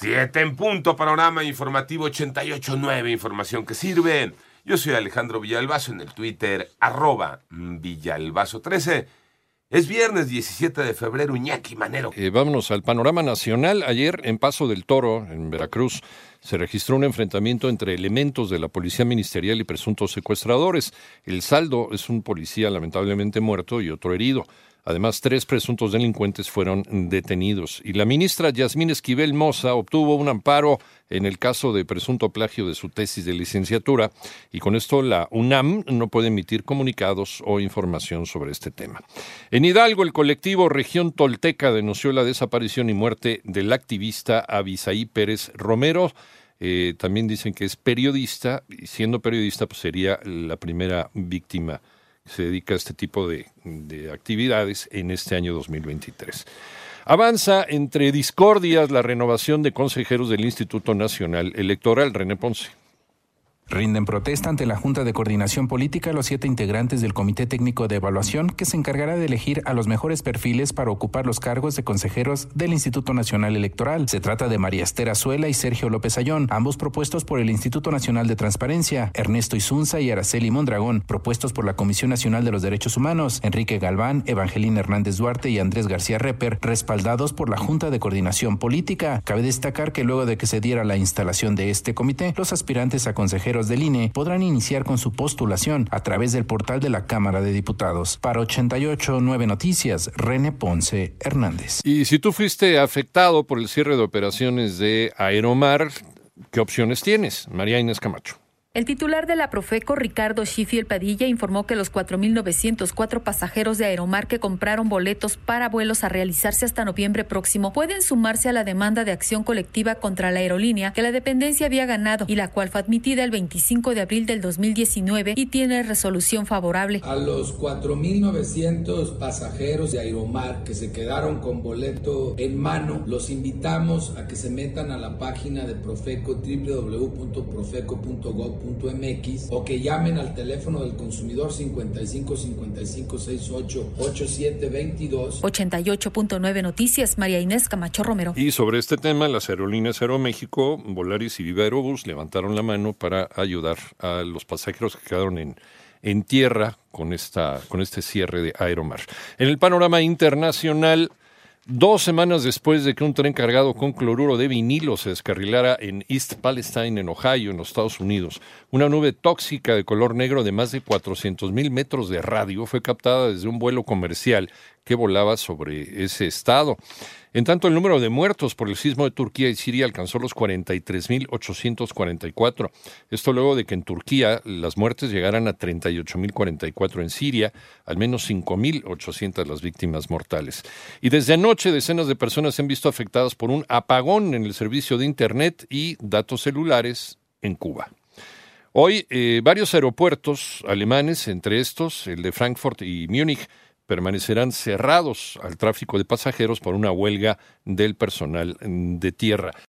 Siete en punto, panorama informativo 88.9, información que sirve. Yo soy Alejandro Villalbazo en el Twitter, arroba Villalbazo13. Es viernes 17 de febrero, Iñaki Manero. Eh, vámonos al panorama nacional. Ayer, en Paso del Toro, en Veracruz, se registró un enfrentamiento entre elementos de la Policía Ministerial y presuntos secuestradores. El saldo es un policía lamentablemente muerto y otro herido. Además, tres presuntos delincuentes fueron detenidos. Y la ministra Yasmín Esquivel Moza obtuvo un amparo en el caso de presunto plagio de su tesis de licenciatura y con esto la UNAM no puede emitir comunicados o información sobre este tema. En Hidalgo, el colectivo Región Tolteca denunció la desaparición y muerte del activista Abisaí Pérez Romero. Eh, también dicen que es periodista y siendo periodista pues sería la primera víctima se dedica a este tipo de, de actividades en este año 2023. Avanza entre discordias la renovación de consejeros del Instituto Nacional Electoral, René Ponce. Rinden protesta ante la Junta de Coordinación Política los siete integrantes del Comité Técnico de Evaluación que se encargará de elegir a los mejores perfiles para ocupar los cargos de consejeros del Instituto Nacional Electoral. Se trata de María Esther Azuela y Sergio López Ayón, ambos propuestos por el Instituto Nacional de Transparencia, Ernesto Izunza y Araceli Mondragón, propuestos por la Comisión Nacional de los Derechos Humanos, Enrique Galván, Evangelina Hernández Duarte y Andrés García Reper, respaldados por la Junta de Coordinación Política. Cabe destacar que luego de que se diera la instalación de este comité, los aspirantes a consejeros del INE podrán iniciar con su postulación a través del portal de la Cámara de Diputados. Para 889 Noticias, René Ponce Hernández. Y si tú fuiste afectado por el cierre de operaciones de Aeromar, ¿qué opciones tienes? María Inés Camacho. El titular de la Profeco, Ricardo Schifiel Padilla, informó que los 4.904 pasajeros de Aeromar que compraron boletos para vuelos a realizarse hasta noviembre próximo pueden sumarse a la demanda de acción colectiva contra la aerolínea que la dependencia había ganado y la cual fue admitida el 25 de abril del 2019 y tiene resolución favorable. A los 4.900 pasajeros de Aeromar que se quedaron con boleto en mano, los invitamos a que se metan a la página de Profeco www.profeco.gov mx o que llamen al teléfono del consumidor 55 55 68 87 22 88.9 Noticias María Inés Camacho Romero. Y sobre este tema, las aerolíneas Aeroméxico, Volaris y Viva Aerobús levantaron la mano para ayudar a los pasajeros que quedaron en en tierra con esta con este cierre de Aeromar. En el panorama internacional Dos semanas después de que un tren cargado con cloruro de vinilo se descarrilara en East Palestine, en Ohio, en los Estados Unidos, una nube tóxica de color negro de más de 400 mil metros de radio fue captada desde un vuelo comercial que volaba sobre ese estado. En tanto, el número de muertos por el sismo de Turquía y Siria alcanzó los 43.844. Esto luego de que en Turquía las muertes llegaran a 38.044 en Siria, al menos 5.800 las víctimas mortales. Y desde anoche decenas de personas se han visto afectadas por un apagón en el servicio de Internet y datos celulares en Cuba. Hoy, eh, varios aeropuertos alemanes, entre estos el de Frankfurt y Múnich, permanecerán cerrados al tráfico de pasajeros por una huelga del personal de tierra.